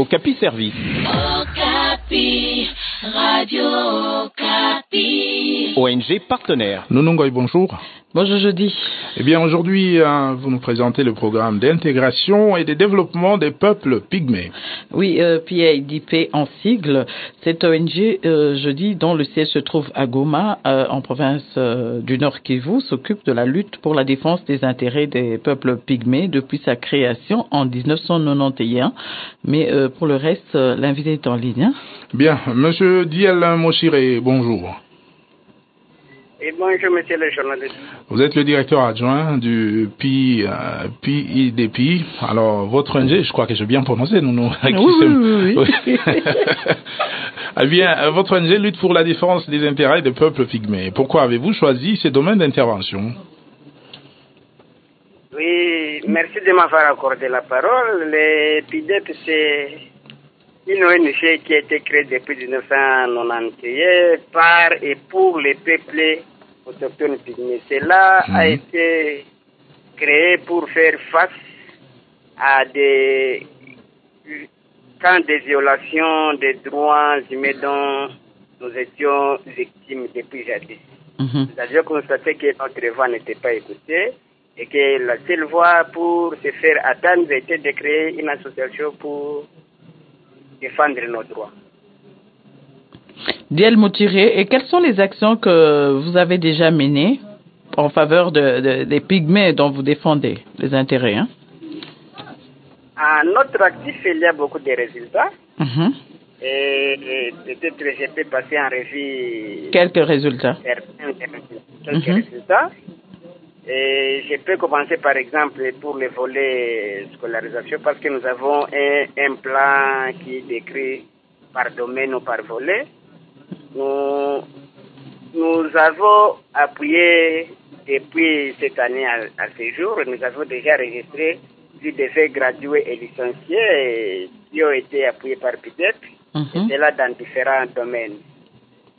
Okapi Service. Okapi, Radio Okapi. ONG partenaire. Nounongoy, bonjour. Bonjour jeudi. Eh bien, aujourd'hui, euh, vous nous présentez le programme d'intégration et de développement des peuples pygmées. Oui, euh, PIDP en sigle. Cette ONG, euh, jeudi, dont le siège se trouve à Goma, euh, en province euh, du Nord Kivu, s'occupe de la lutte pour la défense des intérêts des peuples pygmées depuis sa création en 1991. Mais euh, pour le reste, euh, l'invité est en ligne. hein. Bien, Monsieur Diel Moshire, bonjour. Et bonjour, monsieur le journaliste. Vous êtes le directeur adjoint du PI, euh, PIDP. Alors, votre ONG, je crois que j'ai bien prononcé, nous, nous. Oui, oui, oui, oui. eh bien, euh, votre ONG lutte pour la défense des intérêts des peuples pygmées. Pourquoi avez-vous choisi ces domaines d'intervention Oui, merci de m'avoir accordé la parole. Le PIDEP, c'est une ONG qui a été créée depuis 1991 par et pour les peuples autochtones pygmées. Cela a Mhm. été créé pour faire face à des cas de violation des droits humains dont nous étions victimes depuis jadis. Nous avions constaté que notre voix n'était pas écoutée et que la seule voie pour se faire attendre était de créer une association pour défendre nos droits. Diel Moutiré, et quelles sont les actions que vous avez déjà menées en faveur de, de- des pygmées dont vous défendez les intérêts hein? À notre actif, il y a beaucoup de résultats Mhm. et, et peut-être je peux passer en revue Quelques résultats. Et je peux commencer par exemple pour le volet scolarisation parce que nous avons un, un plan qui est décrit par domaine ou par volet. Nous, nous avons appuyé depuis cette année à, à ce jour, nous avons déjà enregistré plus de 20 gradués et licenciés et qui ont été appuyés par PIDEP Mhm. c'est là dans différents domaines.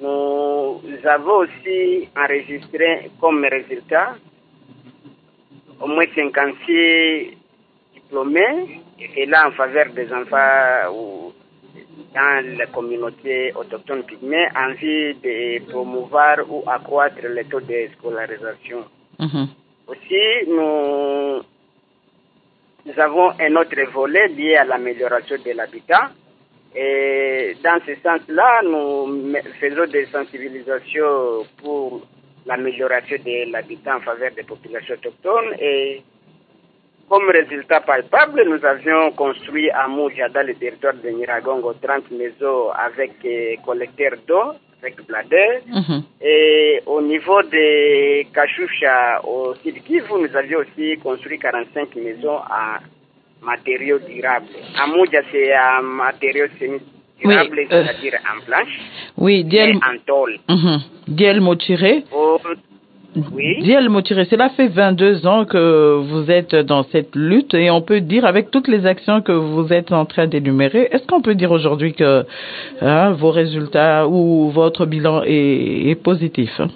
Nous avons aussi enregistré comme résultat au moins 56 diplômés, et là en faveur des enfants ou dans la communauté autochtone pygmée en vue de promouvoir ou accroître le taux de scolarisation. Mhm. Aussi, nous, nous avons un autre volet lié à l'amélioration de l'habitat. Et dans ce sens-là, nous faisons des sensibilisations pour l'amélioration de l'habitat en faveur des populations autochtones. Et comme résultat palpable, nous avions construit à Mouja, dans le territoire de Niragongo, 30 maisons avec euh, collecteur d'eau, avec blader. Mhm. Et au niveau de Kachoucha, au Sud Kivu, nous avions aussi construit 45 maisons à matériaux durables. À Mouja, c'est un matériaux semi-durables, Oui, euh, c'est-à-dire en planche Oui, et en tôle. Mhm. Diel Motiré. Oui. Diel Motiré, cela fait 22 ans que vous êtes dans cette lutte et on peut dire avec toutes les actions que vous êtes en train d'énumérer, est-ce qu'on peut dire aujourd'hui que hein, vos résultats ou votre bilan est, est positif hein?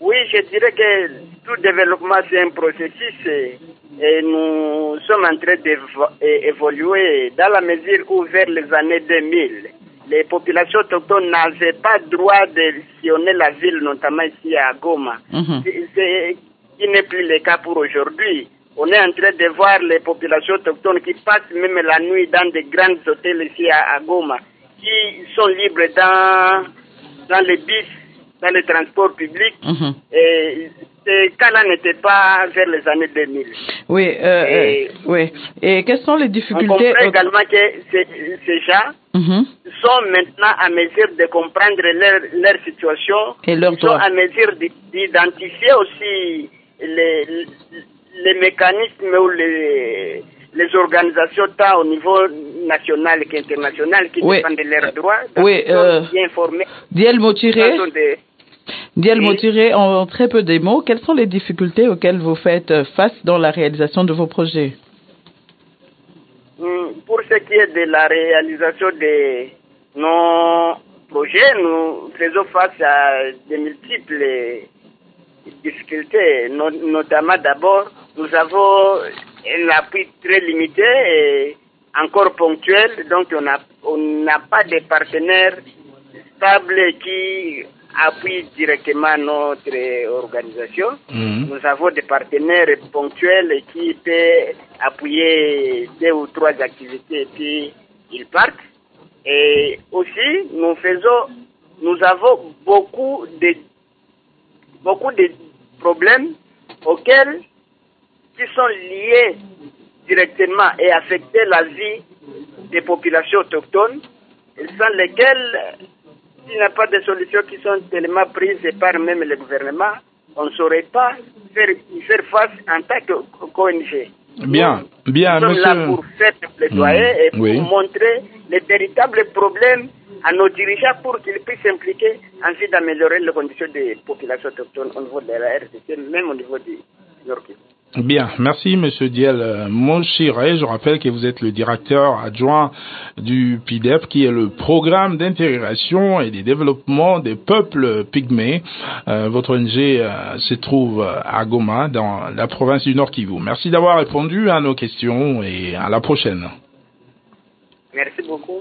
Oui, je dirais que tout développement, c'est un processus et, et nous sommes en train d'évoluer dans la mesure où vers les années 2000, les populations autochtones n'avaient pas droit de sillonner la ville, notamment ici à Goma. Mhm. C'est- c'est- qui n'est plus le cas pour aujourd'hui. On est en train de voir les populations autochtones qui passent même la nuit dans des grands hôtels ici à, à Goma, qui sont libres dans, dans les bus, dans les transports publics. Mhm. Et ces cas-là n'étaient pas vers les années 2000. Oui, euh, Et- euh, oui. Et quelles sont les On difficultés comprend également que ces, ces gens Mhm. sont maintenant à mesure de comprendre leur, leur situation. Et leurs Ils sont droits. à mesure d'i- d'identifier aussi les, les mécanismes ou les, les organisations tant au niveau national qu'international qui Oui. défendent leurs droits. Oui, sont euh, bien informés. Diel Motiré, Diel Oui. Motiré, en très peu de mots, quelles sont les difficultés auxquelles vous faites face dans la réalisation de vos projets? Hum, Pour ce qui est de la réalisation de nos projets, nous faisons face à de multiples difficultés, no- notamment d'abord, nous avons un appui très limité et encore ponctuel, donc on n'a on n'a pas de partenaires stables qui appuient directement notre organisation. Mhm. Nous avons des partenaires ponctuels qui peuvent appuyer deux ou trois activités et puis ils partent. Et aussi, nous faisons, nous avons beaucoup de, beaucoup de problèmes auxquels, qui sont liés directement et affecter la vie des populations autochtones, sans lesquelles, s'il n'y a pas de solutions qui sont tellement prises par même le gouvernement, on ne saurait pas faire, y faire face en tant qu'ONG. Bien, bien, Nous sommes là pour faire le plaidoyer Mm, et pour oui. montrer les véritables problèmes à nos dirigeants pour qu'ils puissent s'impliquer en vue d'améliorer les conditions des populations autochtones au niveau de la RDC, même au niveau du Nord Kivu. Bien, merci Monsieur Diel Euh, Monchiré. Je rappelle que vous êtes le directeur adjoint du PIDEP, qui est le programme d'intégration et de développement des peuples pygmées. Euh, votre ONG euh, se trouve à Goma, dans la province du Nord Kivu. Merci d'avoir répondu à nos questions et à la prochaine. Merci beaucoup.